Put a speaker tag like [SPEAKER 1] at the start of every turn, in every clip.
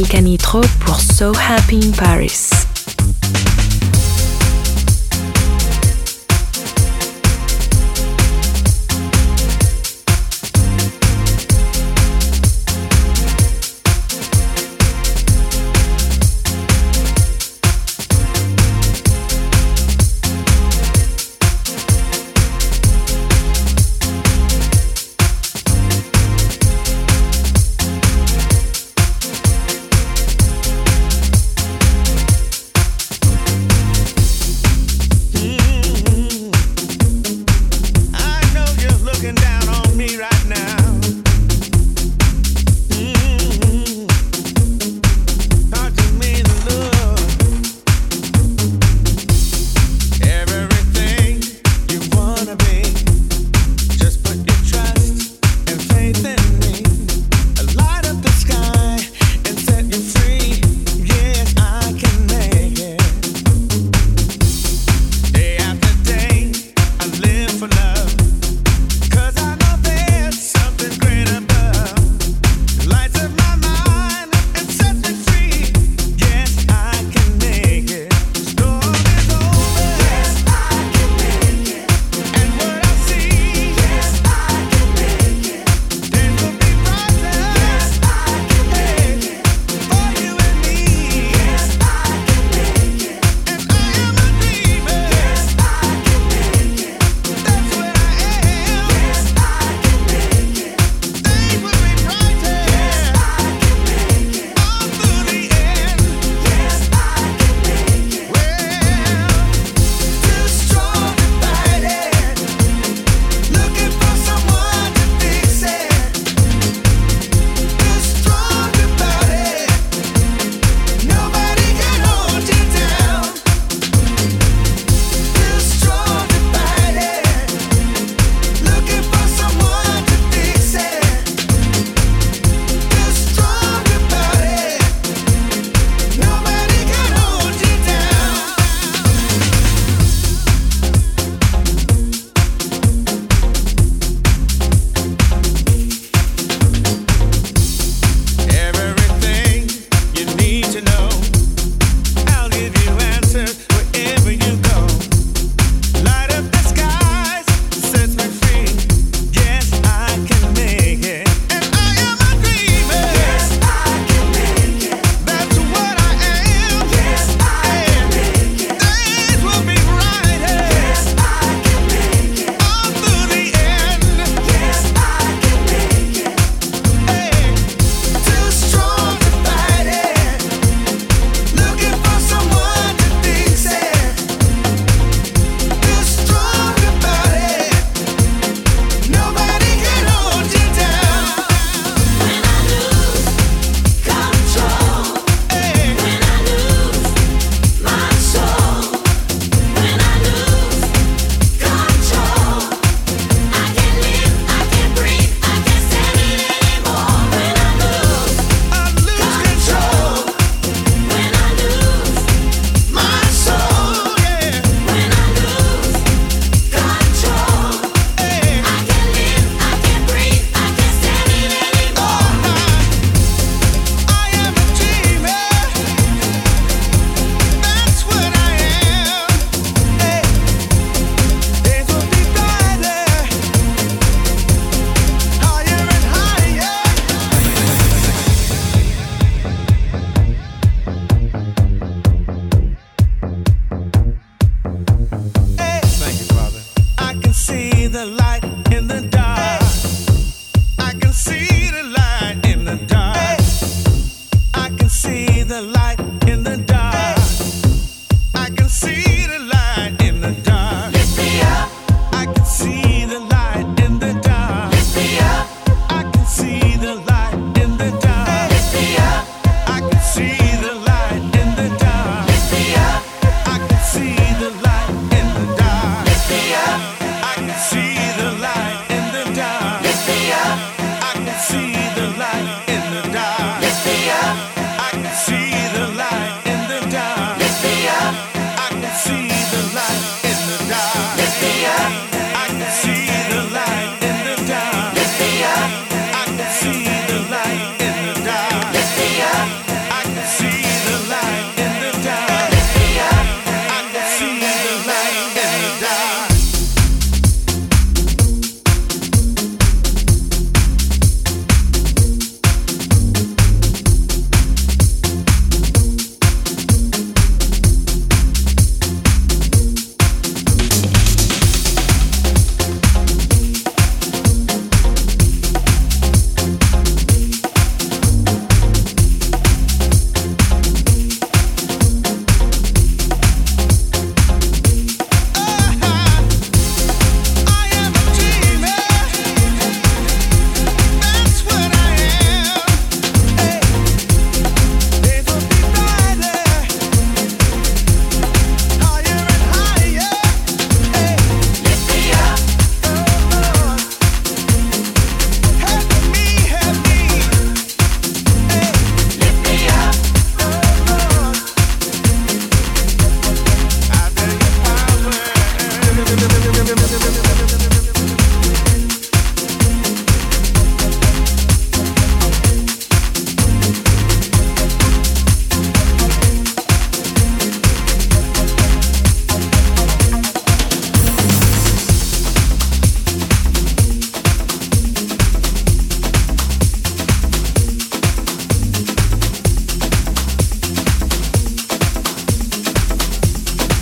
[SPEAKER 1] Pascal Canitro pour So Happy in Paris.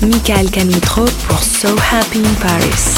[SPEAKER 1] Michael Canitro pour So Happy in Paris.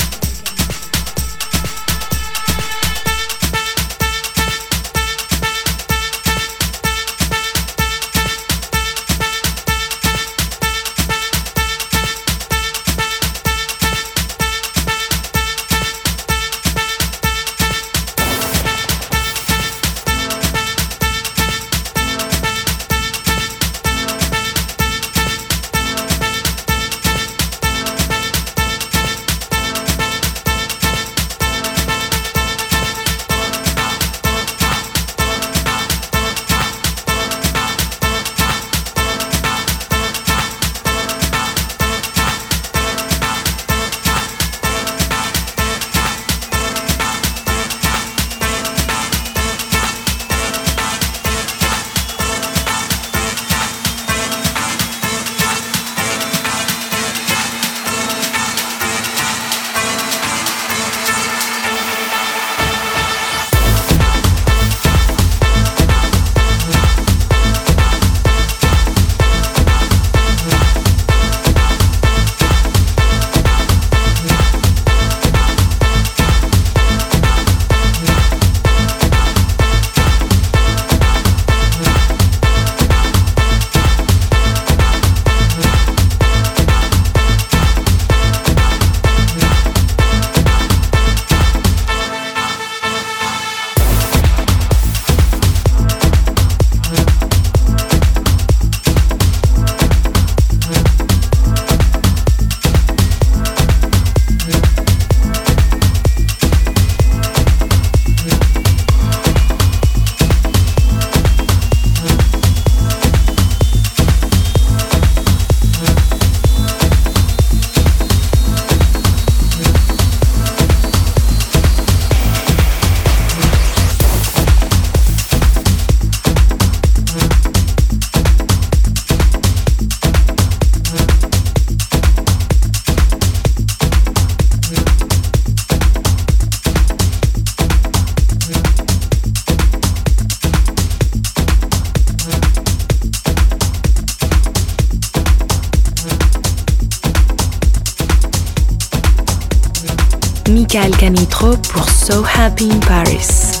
[SPEAKER 2] Michael Canitro pour So Happy in Paris.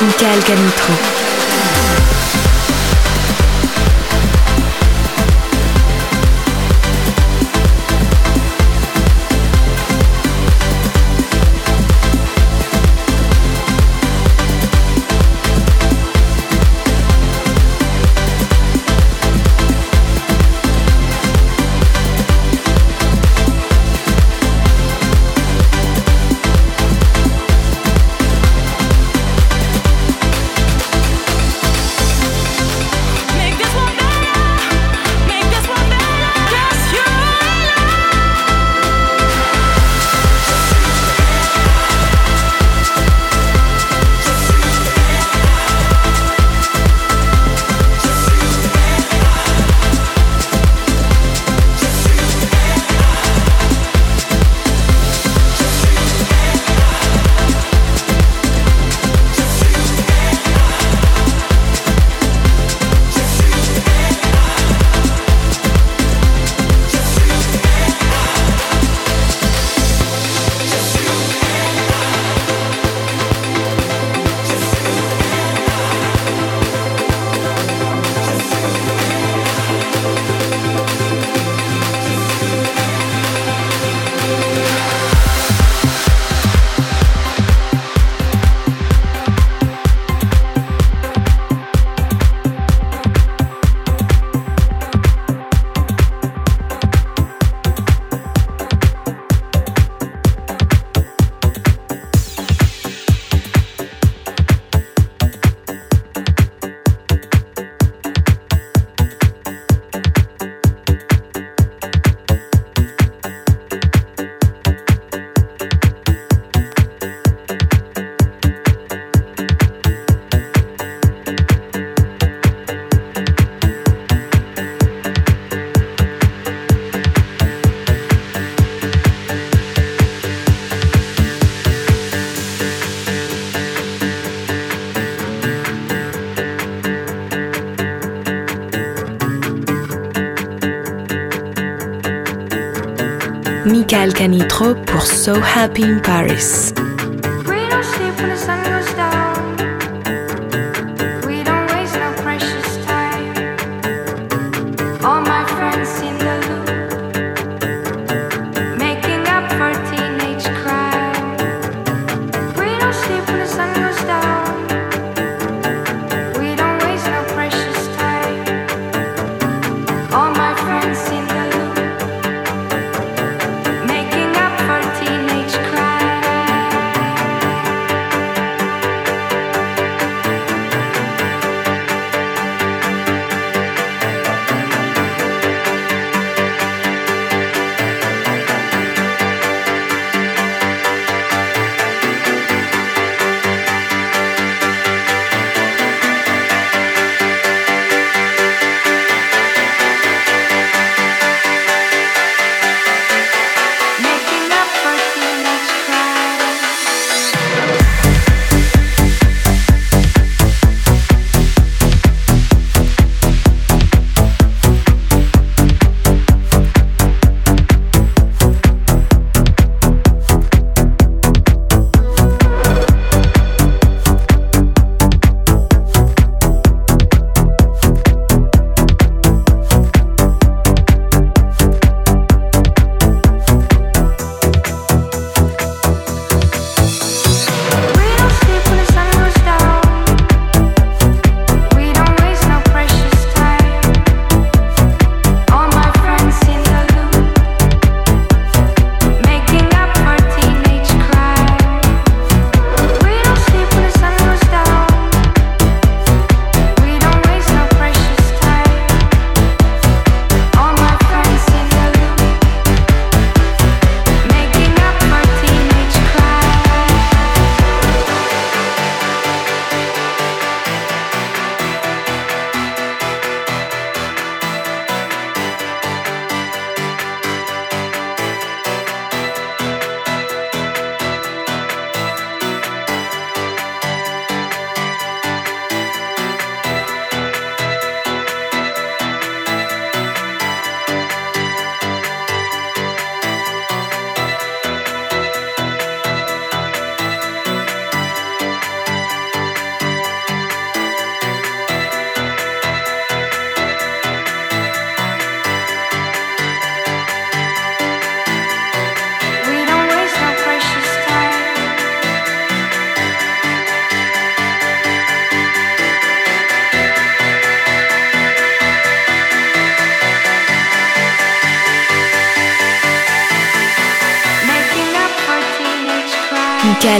[SPEAKER 2] Michael Canitro.
[SPEAKER 3] Happy in Paris.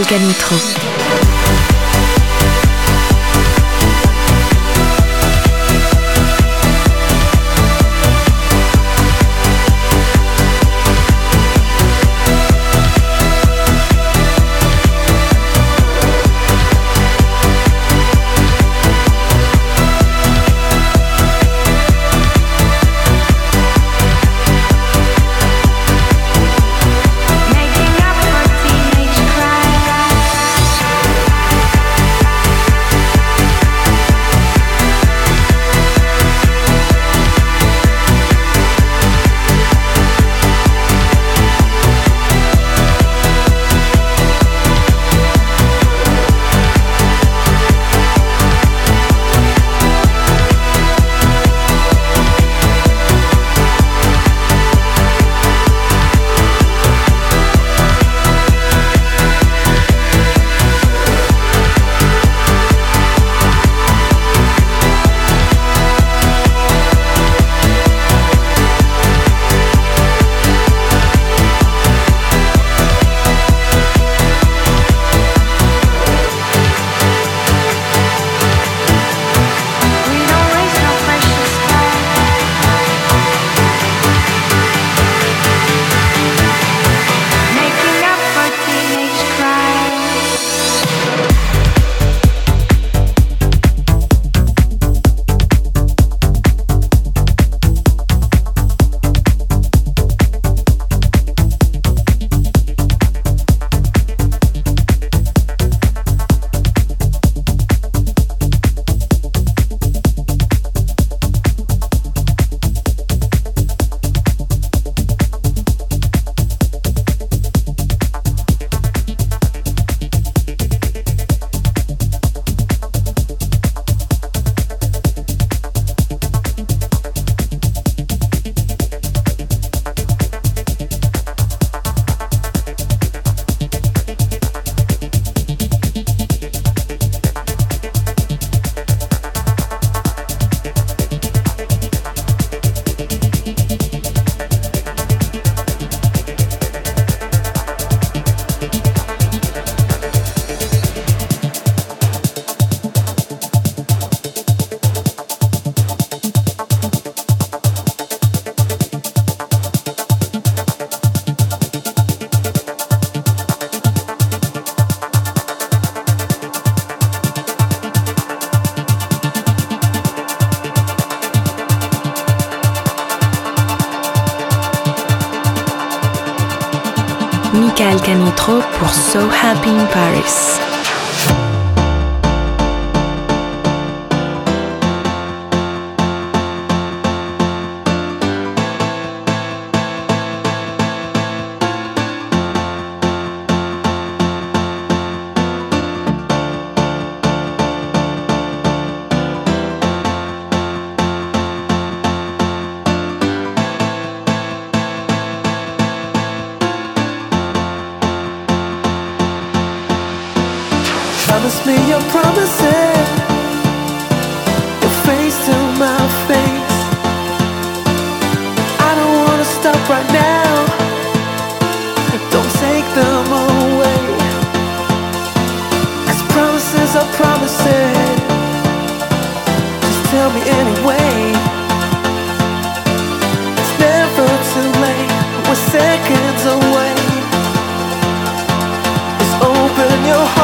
[SPEAKER 1] Crime.
[SPEAKER 3] Calcanitro.
[SPEAKER 4] seconds away. Just open your heart.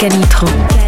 [SPEAKER 5] Volcanitro.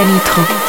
[SPEAKER 5] Canitro.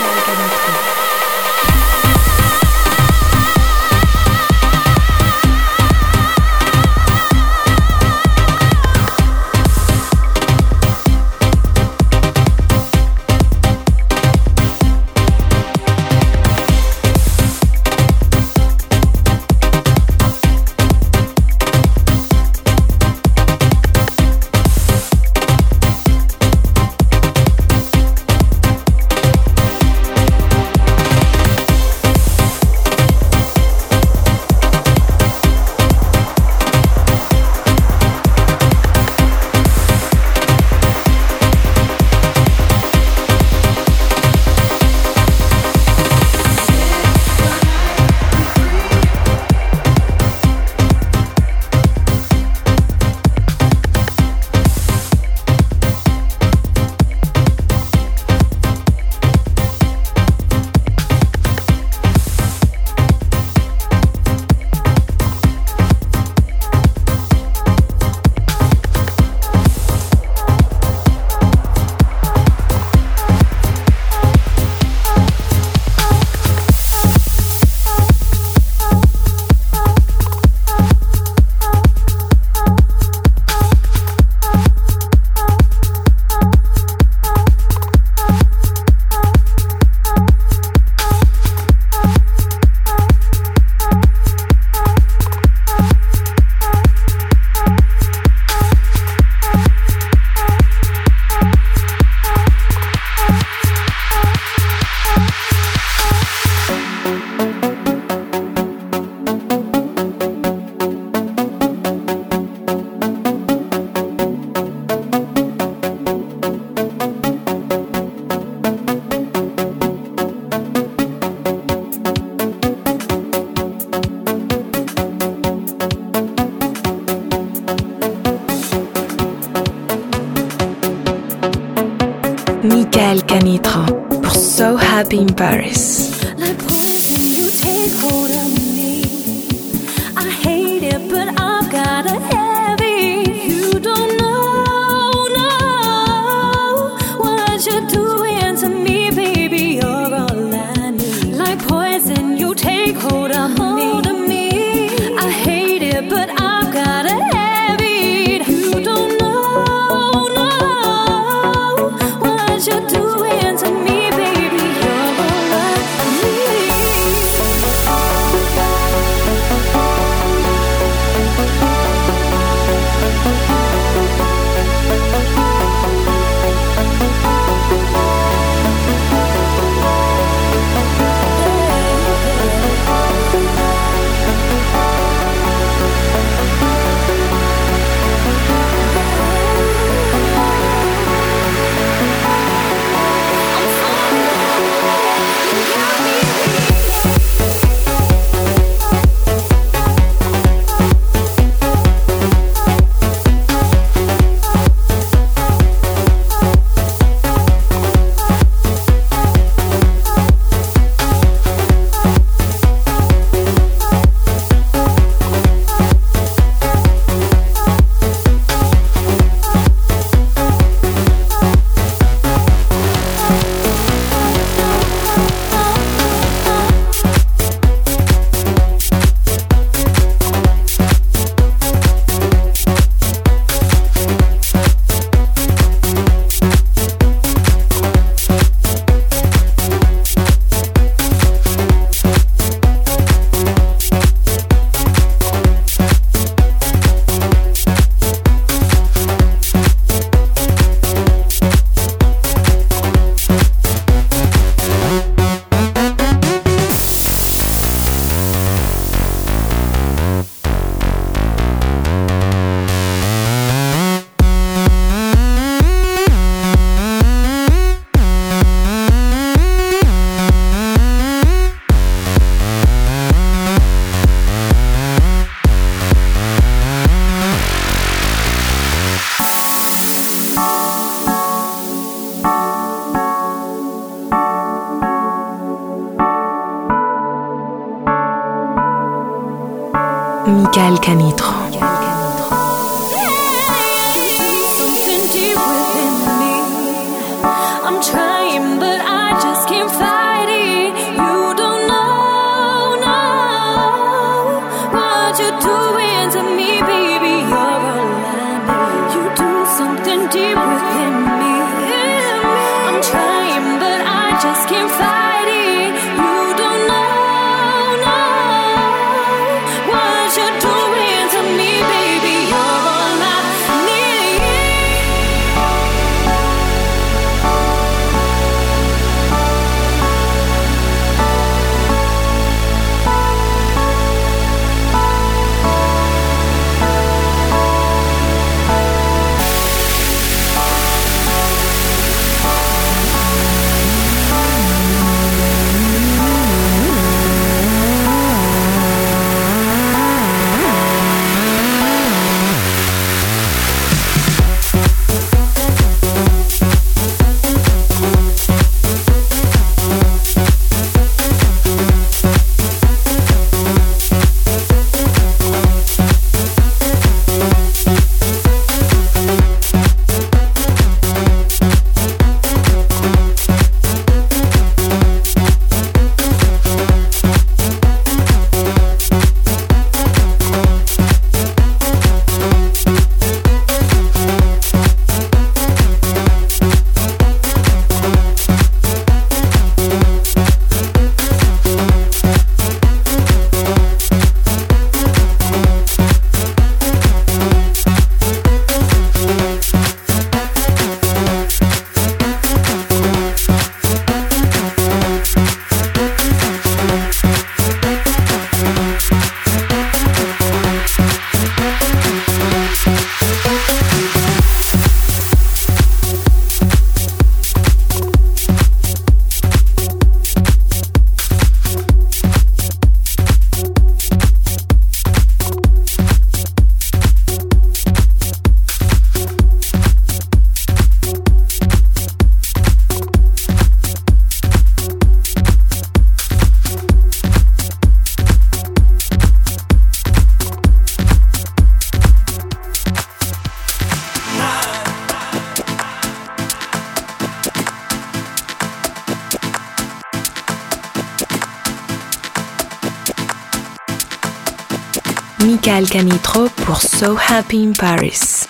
[SPEAKER 6] Happy in Paris.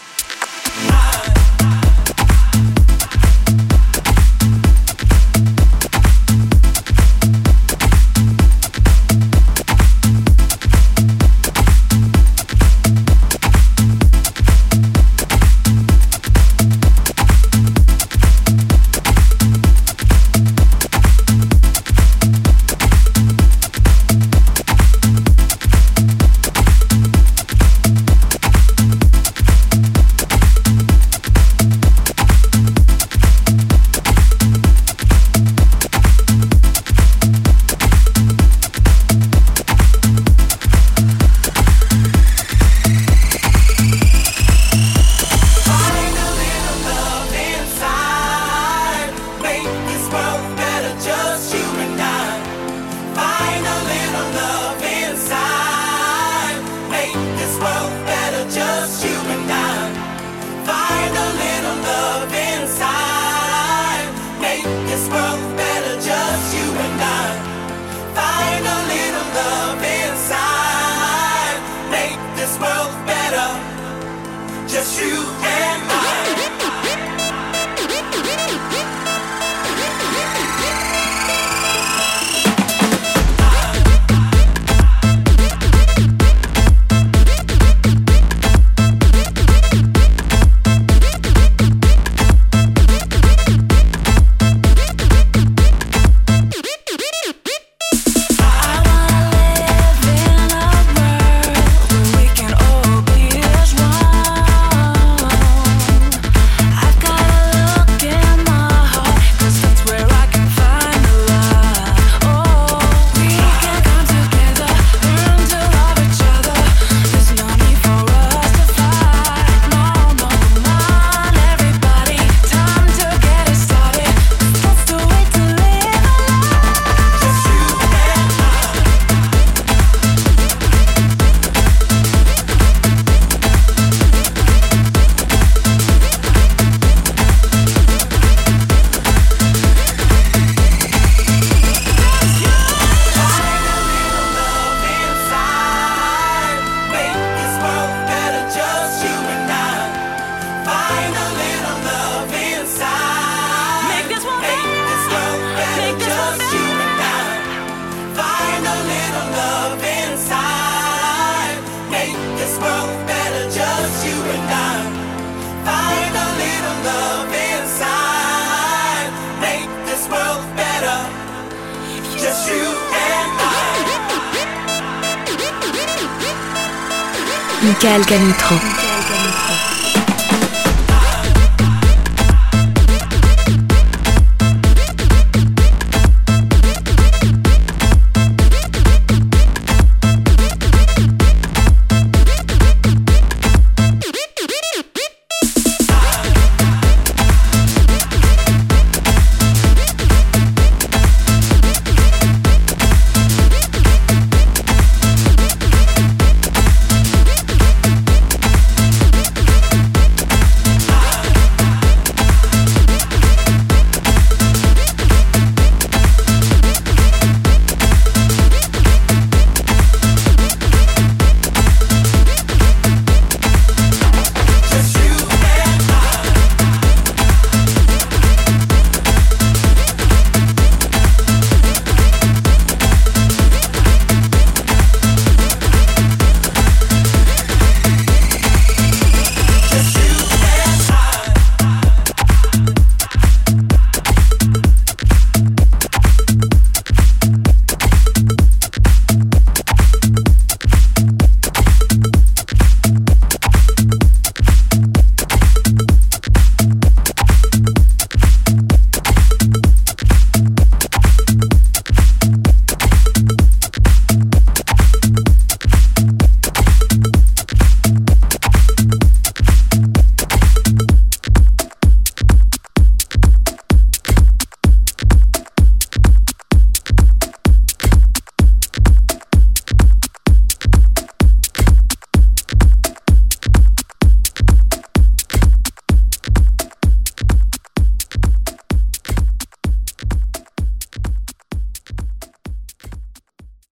[SPEAKER 6] Michael Canitro.